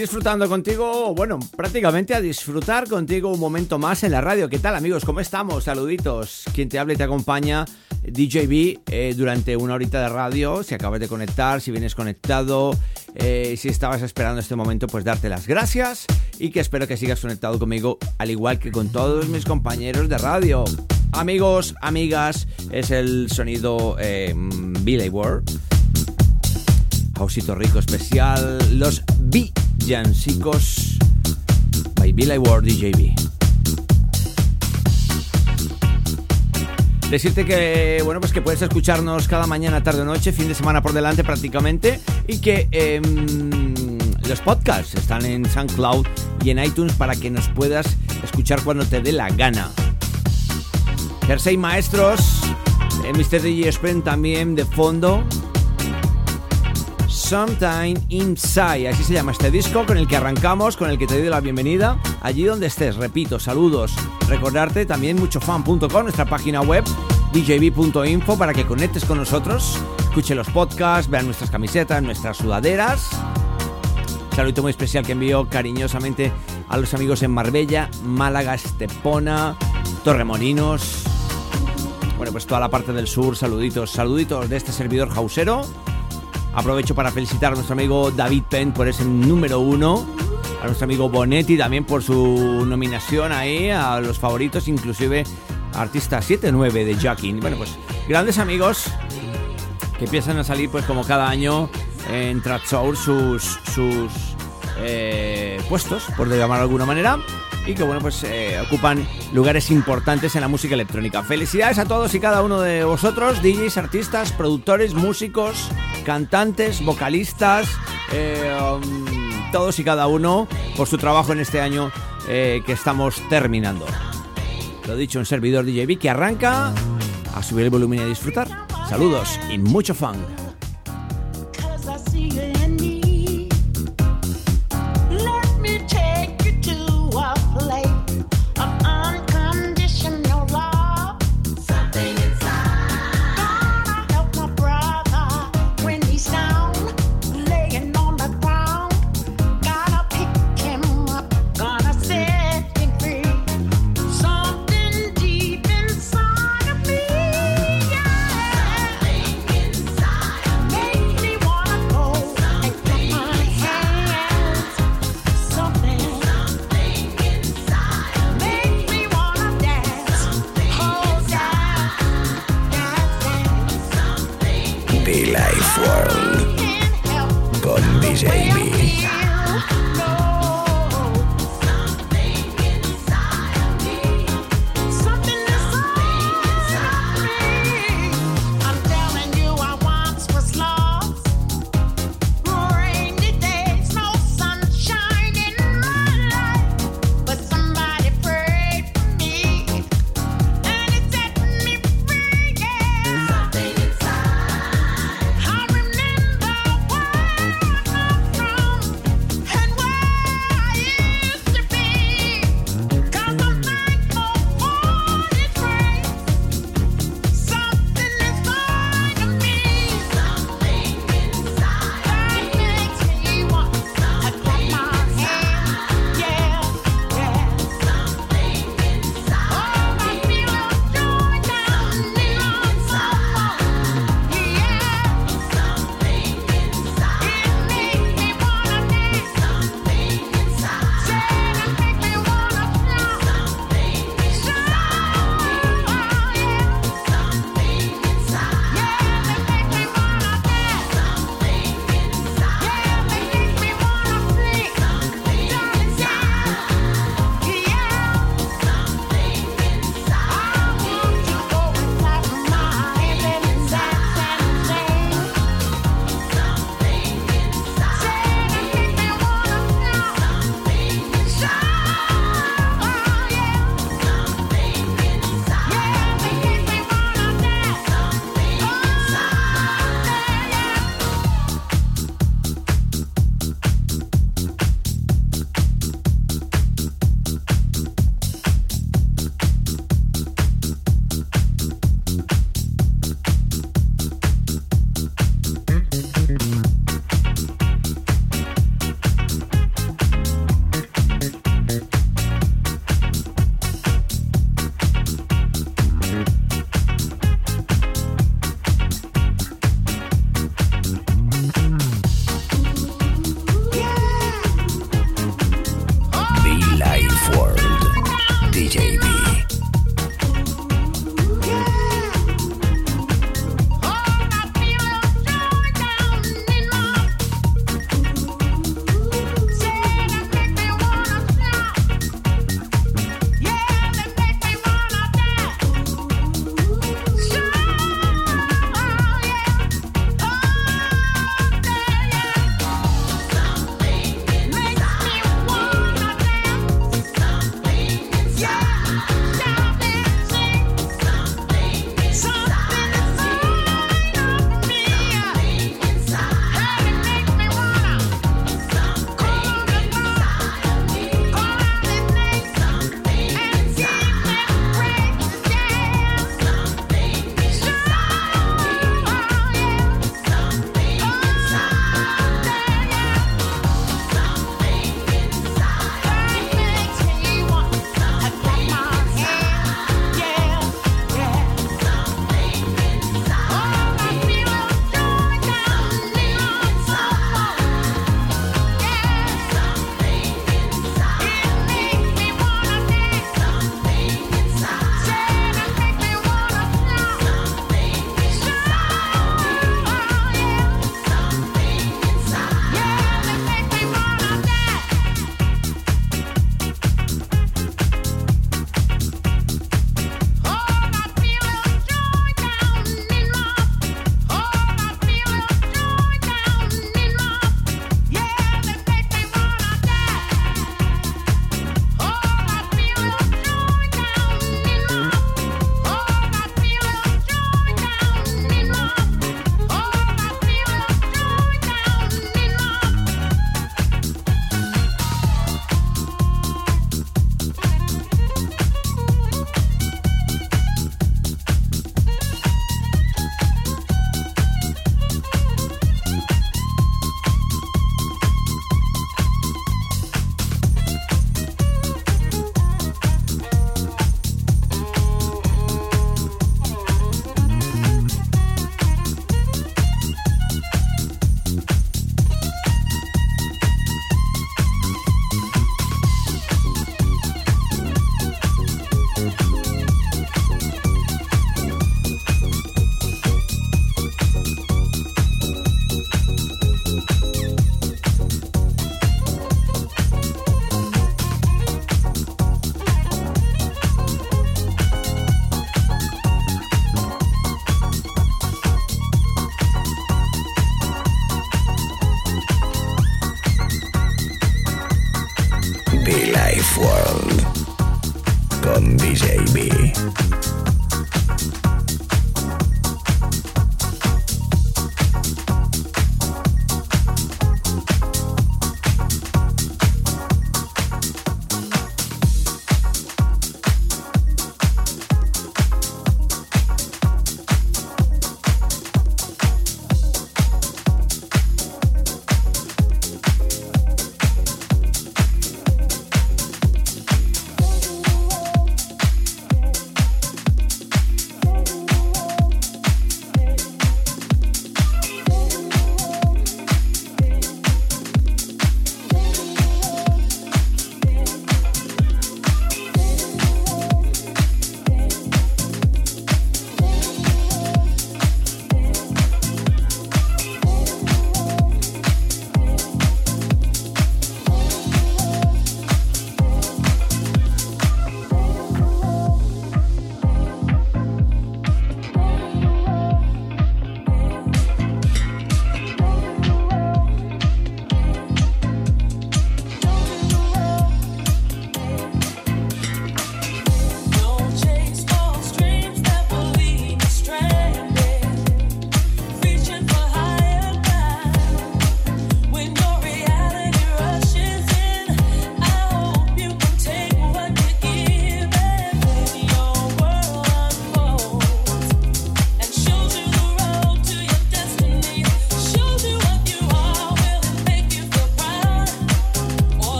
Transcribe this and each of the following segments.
Disfrutando contigo, bueno, prácticamente a disfrutar contigo un momento más en la radio. ¿Qué tal amigos? ¿Cómo estamos? Saluditos. Quien te habla y te acompaña, DJB, eh, durante una horita de radio. Si acabas de conectar, si vienes conectado, eh, si estabas esperando este momento, pues darte las gracias y que espero que sigas conectado conmigo, al igual que con todos mis compañeros de radio. Amigos, amigas, es el sonido eh, Billy World. Rico especial, los Villancicos by Ward. Decirte que, bueno, pues que puedes escucharnos cada mañana, tarde o noche, fin de semana por delante prácticamente, y que eh, los podcasts están en SoundCloud y en iTunes para que nos puedas escuchar cuando te dé la gana. Jersey Maestros, eh, Mr. DJ también de fondo. Sometime Inside, así se llama este disco con el que arrancamos, con el que te doy la bienvenida allí donde estés. Repito, saludos. Recordarte también muchofan.com, nuestra página web, djb.info para que conectes con nosotros, escuche los podcasts, vean nuestras camisetas, nuestras sudaderas. Saludo muy especial que envío cariñosamente a los amigos en Marbella, Málaga, Estepona, Torremolinos. Bueno, pues toda la parte del sur, saluditos, saluditos de este servidor jausero. Aprovecho para felicitar a nuestro amigo David Penn por ese número uno. A nuestro amigo Bonetti también por su nominación ahí a los favoritos, inclusive artista 7-9 de Jackin. Bueno, pues grandes amigos que empiezan a salir pues como cada año en Tracksour sus, sus eh, puestos, por llamarlo de alguna manera que bueno pues eh, ocupan lugares importantes en la música electrónica. Felicidades a todos y cada uno de vosotros, DJs, artistas, productores, músicos, cantantes, vocalistas, eh, um, todos y cada uno por su trabajo en este año eh, que estamos terminando. Lo dicho, un servidor DJB que arranca a subir el volumen y a disfrutar. Saludos y mucho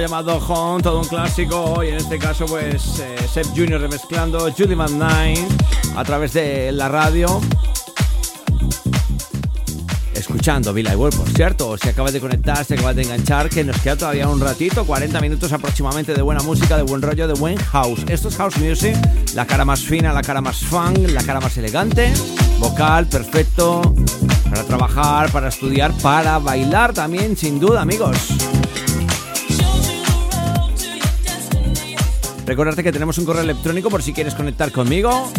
llamado Home, todo un clásico y en este caso pues eh, Seth Jr. remezclando Judy Van Nine a través de la radio escuchando Villa World, por cierto, si acabas de conectar, si acabas de enganchar, que nos queda todavía un ratito, 40 minutos aproximadamente de buena música, de buen rollo, de buen house. Esto es house music, la cara más fina, la cara más fun, la cara más elegante, vocal, perfecto, para trabajar, para estudiar, para bailar también, sin duda, amigos. Recordarte que tenemos un correo electrónico por si quieres conectar conmigo,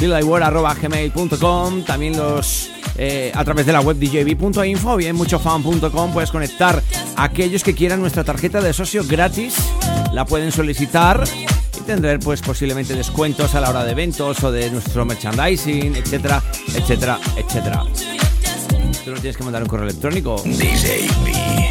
gmail.com también los eh, a través de la web djb.info, bien muchofan.com puedes conectar a aquellos que quieran nuestra tarjeta de socio gratis, la pueden solicitar y tendrán pues posiblemente descuentos a la hora de eventos o de nuestro merchandising, etcétera, etcétera, etcétera. Tú no tienes que mandar un correo electrónico. DJB.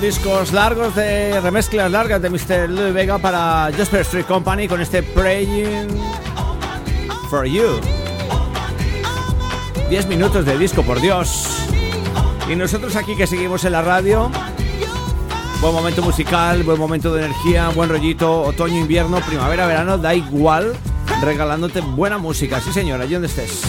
Discos largos de remezclas largas de Mr. Louis Vega para Jasper Street Company con este Praying for You. 10 minutos de disco, por Dios. Y nosotros aquí que seguimos en la radio, buen momento musical, buen momento de energía, buen rollito, otoño, invierno, primavera, verano, da igual, regalándote buena música. Sí, señora, allí donde estés.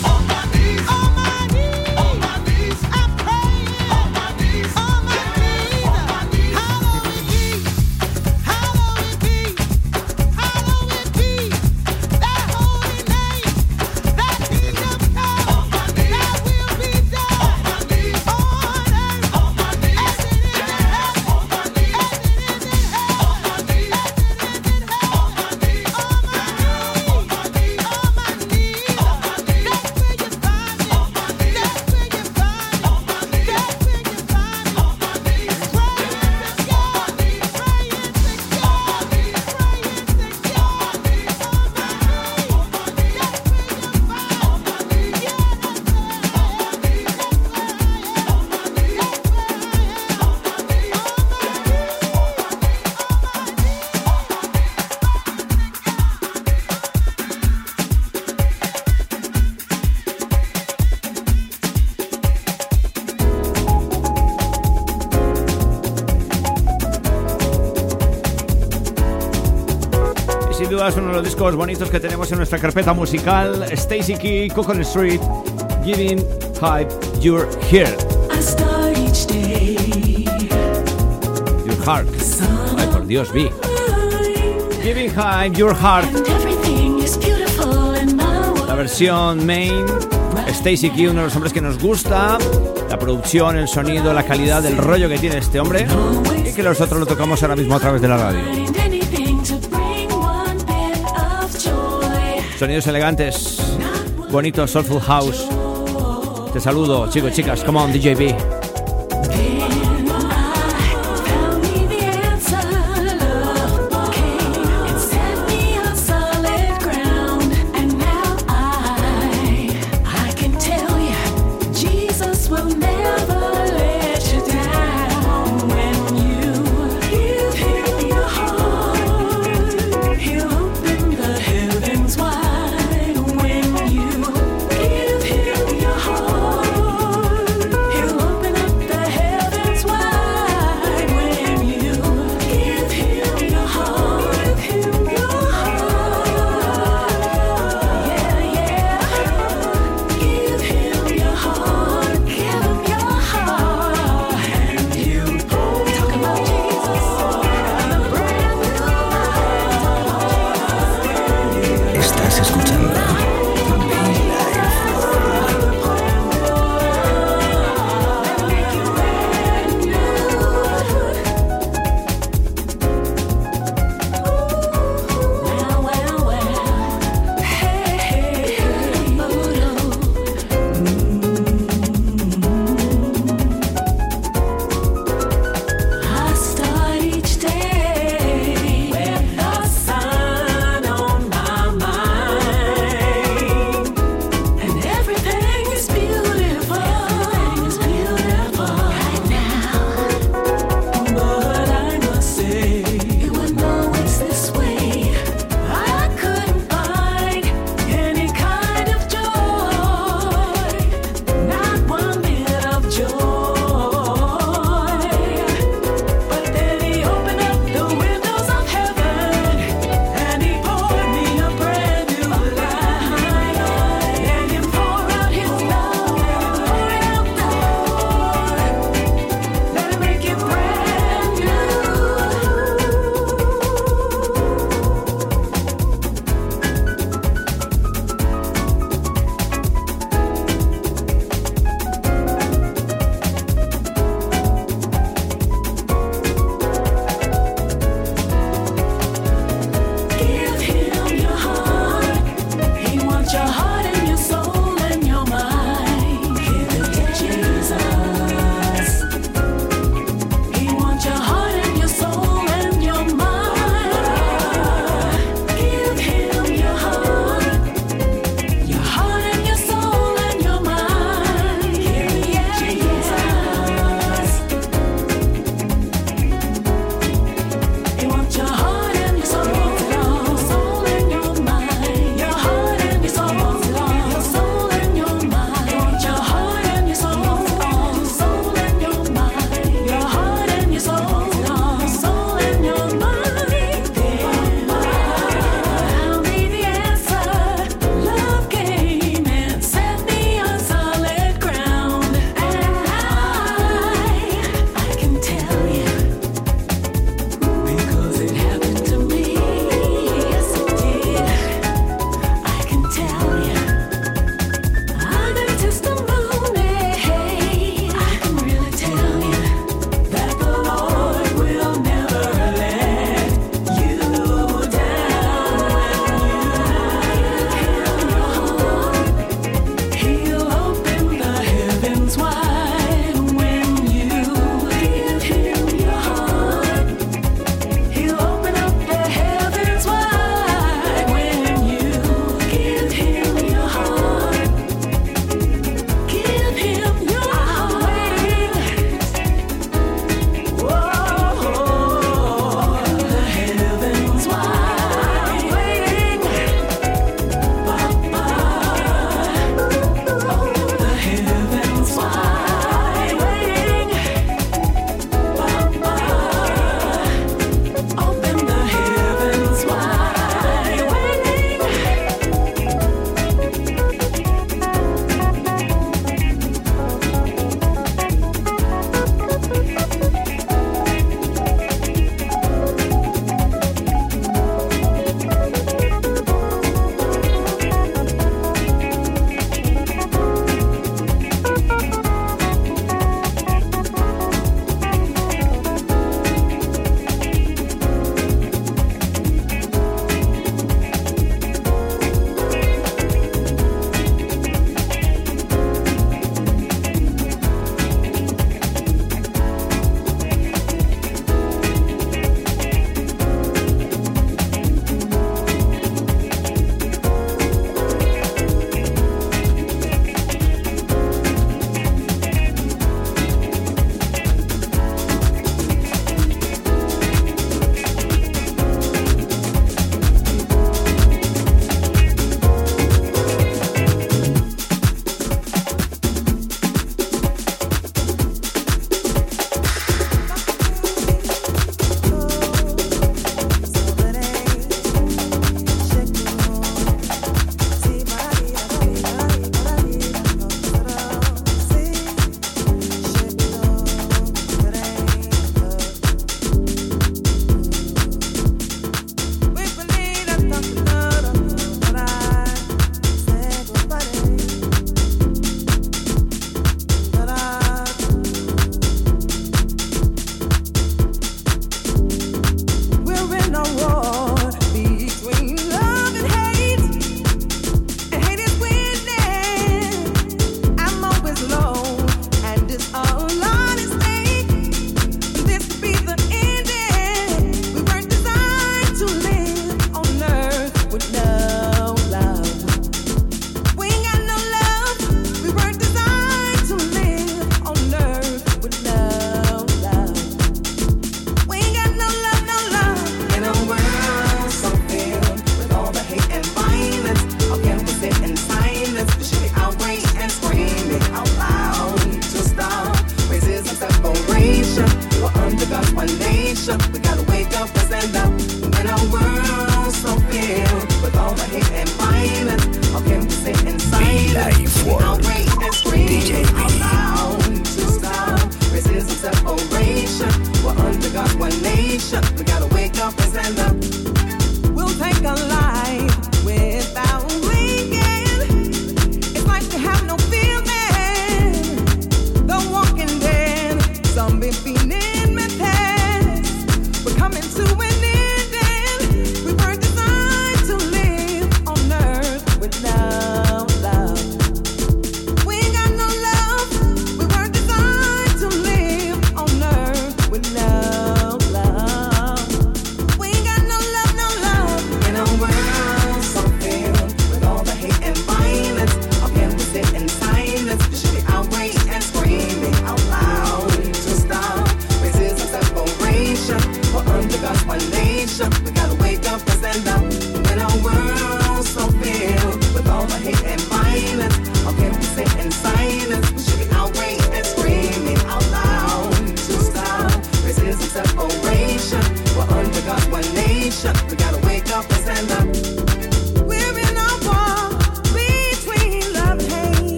Discos bonitos que tenemos en nuestra carpeta musical. Stacy Key, Coconut Street, Giving Hype Your Here. Your Heart. Ay, por Dios, vi. Giving Hype Your Heart. La versión main. Stacy Key, uno de los hombres que nos gusta. La producción, el sonido, la calidad, el rollo que tiene este hombre. Y que nosotros lo tocamos ahora mismo a través de la radio. Sonidos elegantes, bonitos, soulful house. Te saludo, chicos, chicas. Come on, DJB.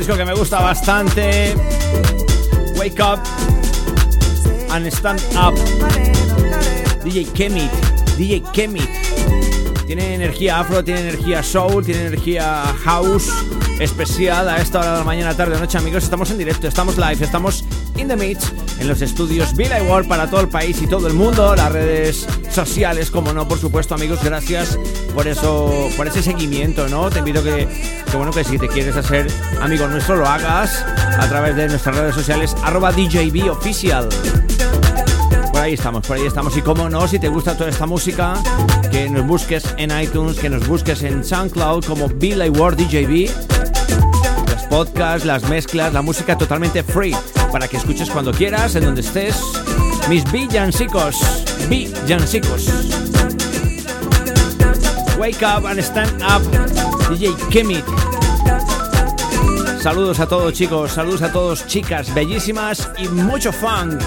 Disco que me gusta bastante. Wake Up and Stand Up. DJ Kemit. DJ Kemit. Tiene energía afro, tiene energía soul, tiene energía house especial a esta hora de la mañana, tarde, noche, amigos. Estamos en directo, estamos live, estamos in the mix en los estudios Villa World para todo el país y todo el mundo, las redes sociales, como no, por supuesto, amigos. Gracias por eso, por ese seguimiento, ¿no? Te invito que, que bueno, que si te quieres hacer amigo nuestro, lo hagas a través de nuestras redes sociales, arroba DJB Oficial. Por ahí estamos, por ahí estamos. Y como no, si te gusta toda esta música, que nos busques en iTunes, que nos busques en SoundCloud como Billy Ward DJB. Los podcasts, las mezclas, la música totalmente free para que escuches cuando quieras, en donde estés. Mis villancicos, villancicos. Wake up and stand up, DJ Kemit. Saludos a todos chicos, saludos a todos chicas bellísimas y mucho fun.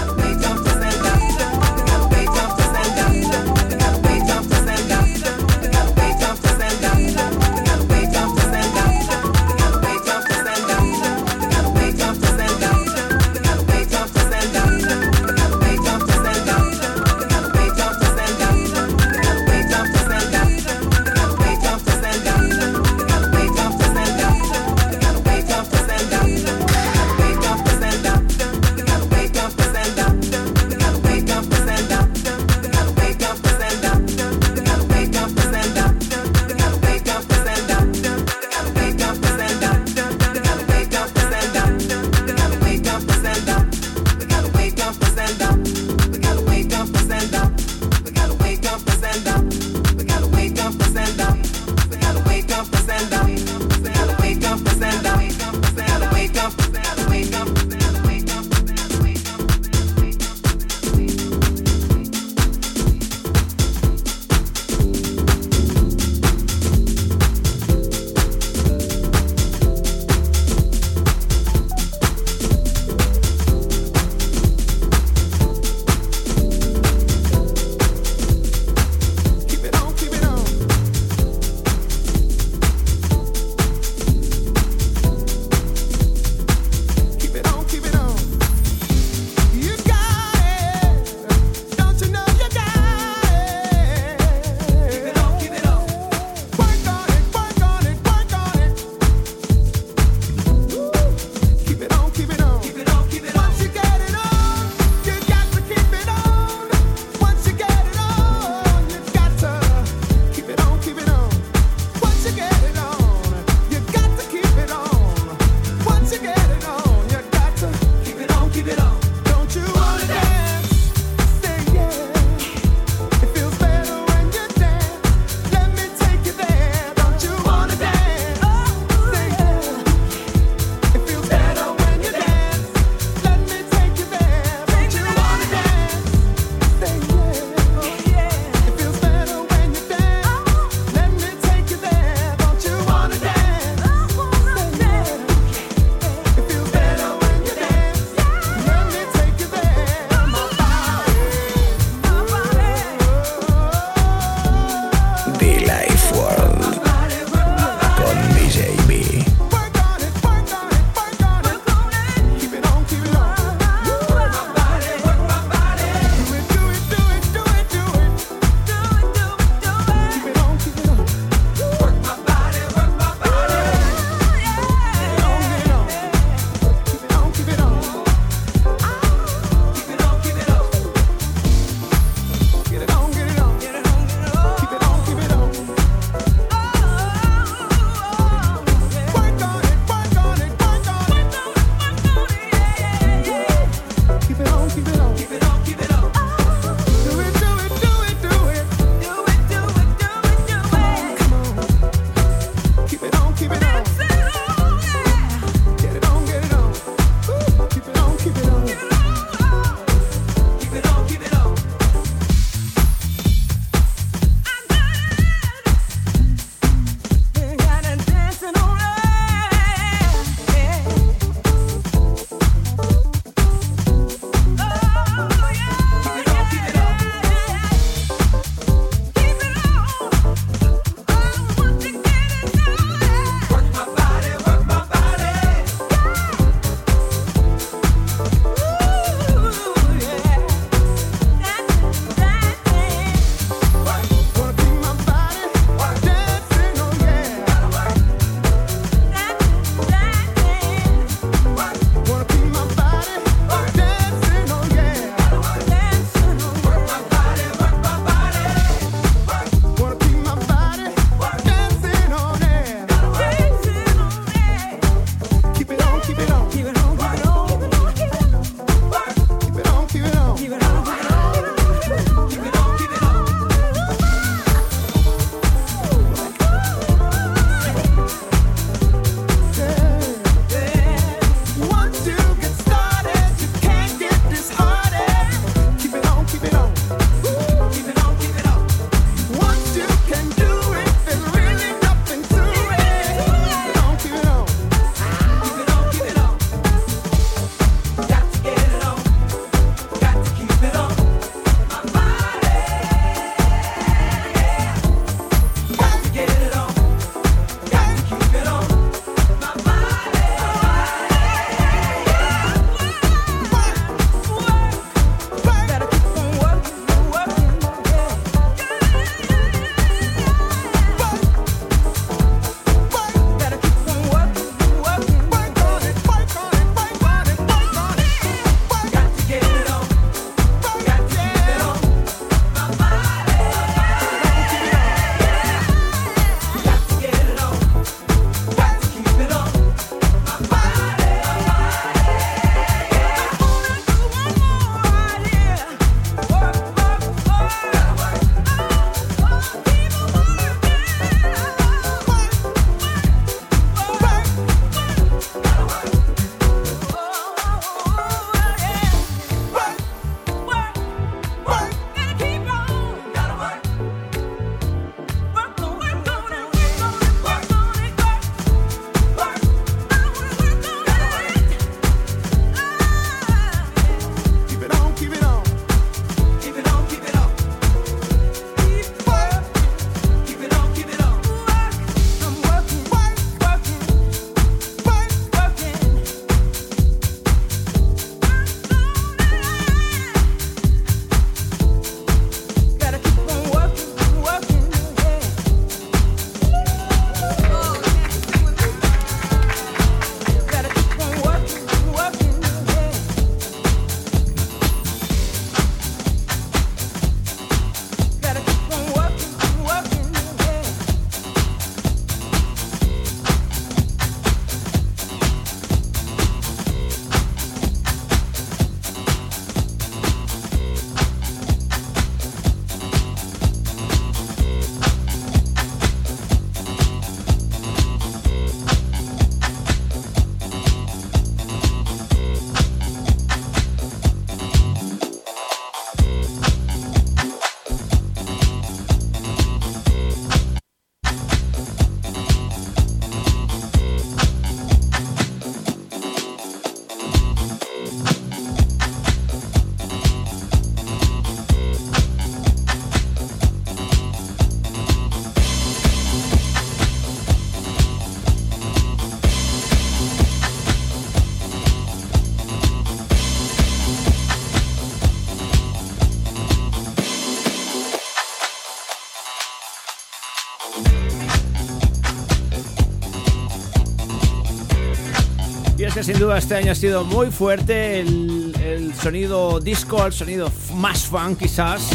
Sin duda este año ha sido muy fuerte el, sonido disco, el sonido más fun quizás,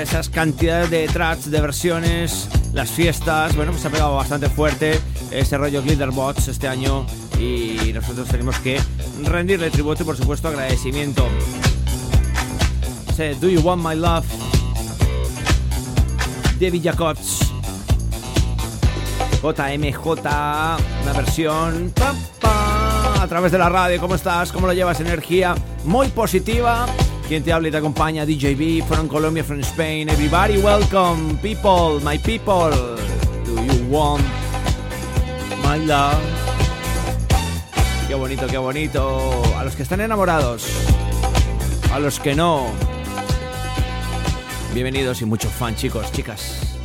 esas cantidades de tracks, de versiones, las fiestas, bueno, pues ha pegado bastante fuerte ese rollo Glitterbots este año y nosotros tenemos que rendirle tributo y por supuesto agradecimiento. Do You Want My Love? David Jacots. JMJ, una versión a través de la radio. ¿Cómo estás? ¿Cómo lo llevas? Energía muy positiva. Quien te habla y te acompaña, DJB, from Colombia, from Spain. Everybody, welcome, people, my people. Do you want my love? Qué bonito, qué bonito. A los que están enamorados, a los que no. Bienvenidos y mucho fan, chicos, chicas.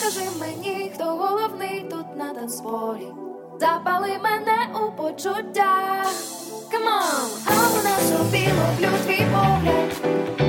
Скажи мені, хто головний тут на танцполі Запали мене у почуття. Come а в мене собі, люблю твій погляд.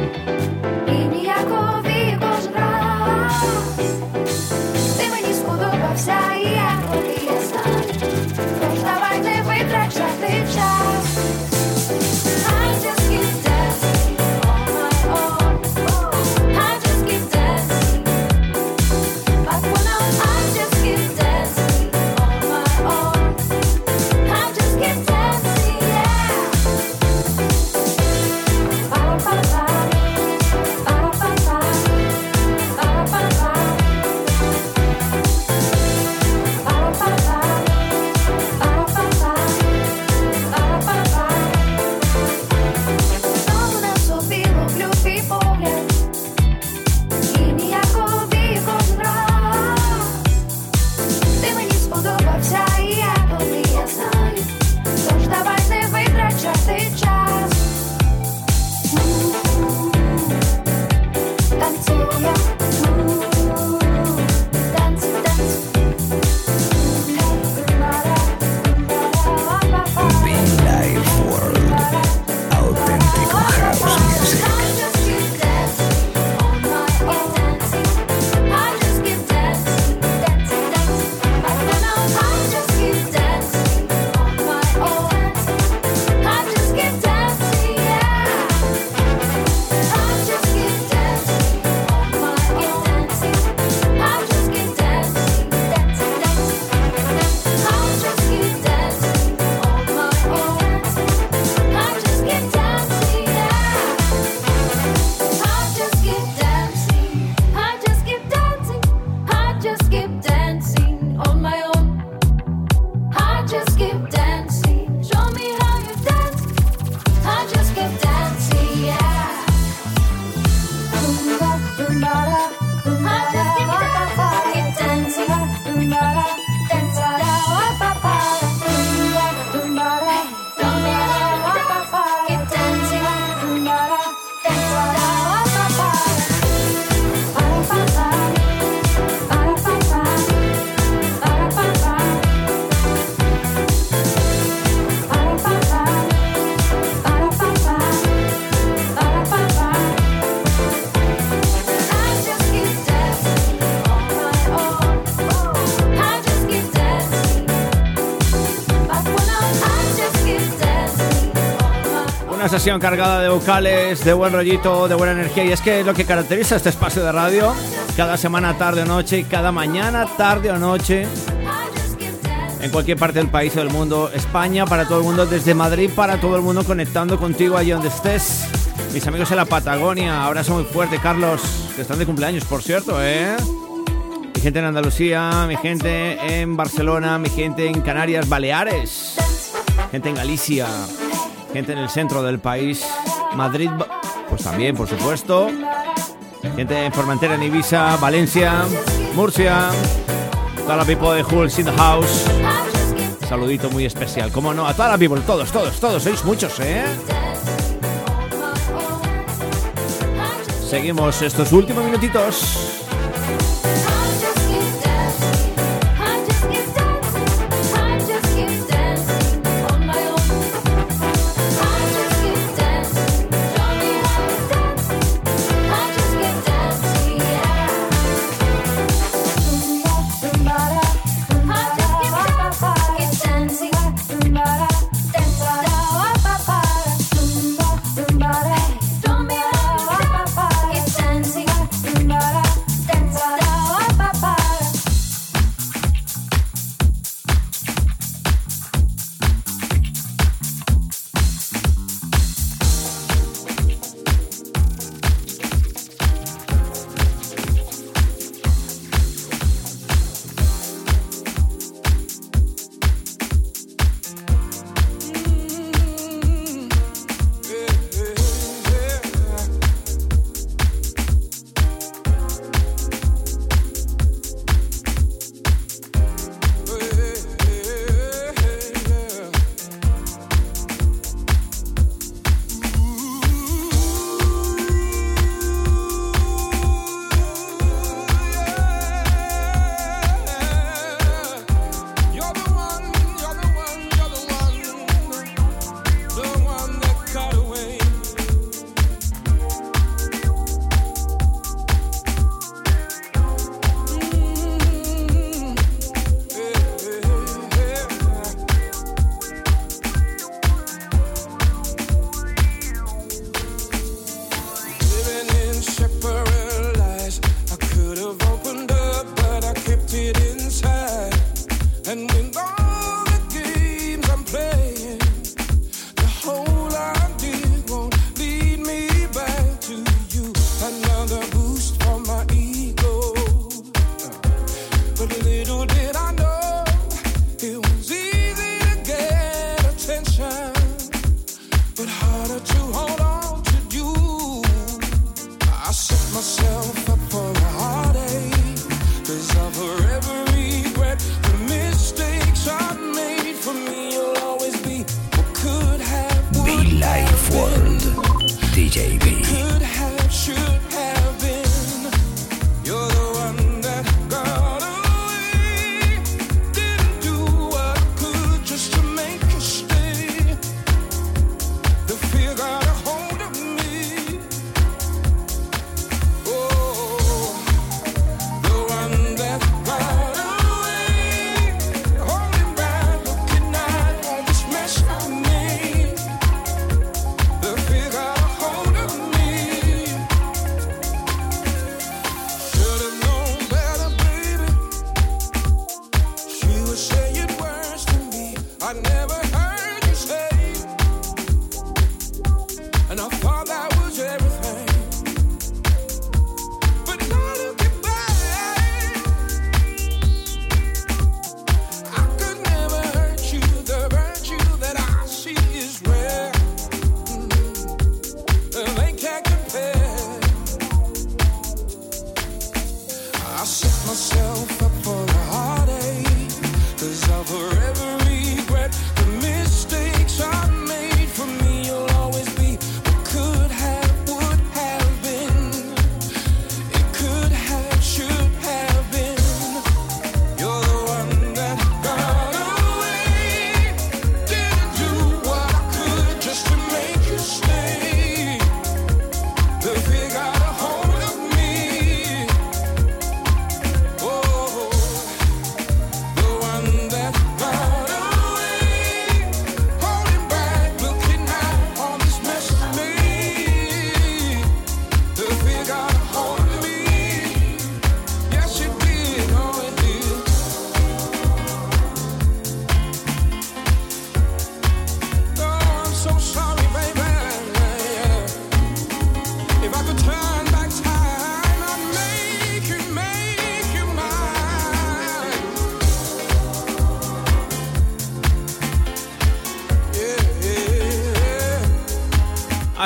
Sesión cargada de vocales, de buen rollito, de buena energía. Y es que lo que caracteriza este espacio de radio, cada semana, tarde o noche, cada mañana, tarde o noche, en cualquier parte del país o del mundo, España para todo el mundo, desde Madrid para todo el mundo, conectando contigo allí donde estés. Mis amigos en la Patagonia, abrazo muy fuerte, Carlos, que están de cumpleaños, por cierto, ¿eh? Mi gente en Andalucía, mi gente en Barcelona, mi gente en Canarias, Baleares, gente en Galicia, gente en el centro del país, Madrid, pues también, por supuesto, gente en Formentera, en Ibiza, Valencia, Murcia, toda la people de Hulls in the House. Saludito muy especial, como no, a toda la people, todos, todos, todos, sois muchos, ¿eh? Seguimos estos últimos minutitos.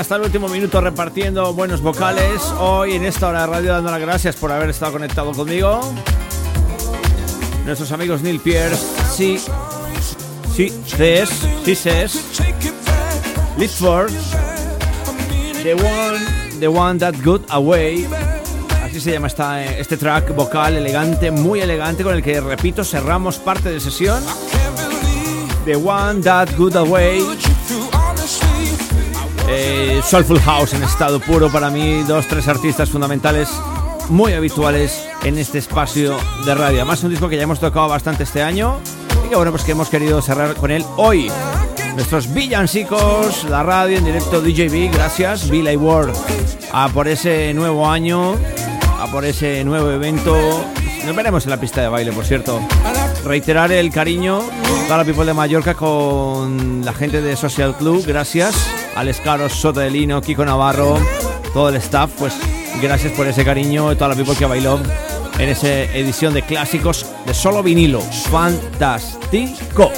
Hasta el último minuto repartiendo buenos vocales. Hoy en esta hora de radio dando las gracias por haber estado conectado conmigo. Nuestros amigos Neil Pierce, sí, sí, Ces, sí, Ces, Litford, The One, The One That Got Away. Así se llama esta, este track vocal elegante, muy elegante, con el que, repito, cerramos parte de sesión. The One That Got Away. Eh, Soulful House en estado puro para mí, dos, tres artistas fundamentales muy habituales en este espacio de radio. Además, un disco que ya hemos tocado bastante este año y que bueno, pues que hemos querido cerrar con él hoy. Nuestros villancicos, la radio en directo DJB, gracias, Billy Ward, a por ese nuevo año, a por ese nuevo evento. Nos veremos en la pista de baile, por cierto. Reiterar el cariño a la people de Mallorca con la gente de Social Club, gracias. Alex Caros, Soto de Lino, Kiko Navarro, todo el staff, pues gracias por ese cariño y toda la people que bailó en esa edición de clásicos de solo vinilo. Fantástico.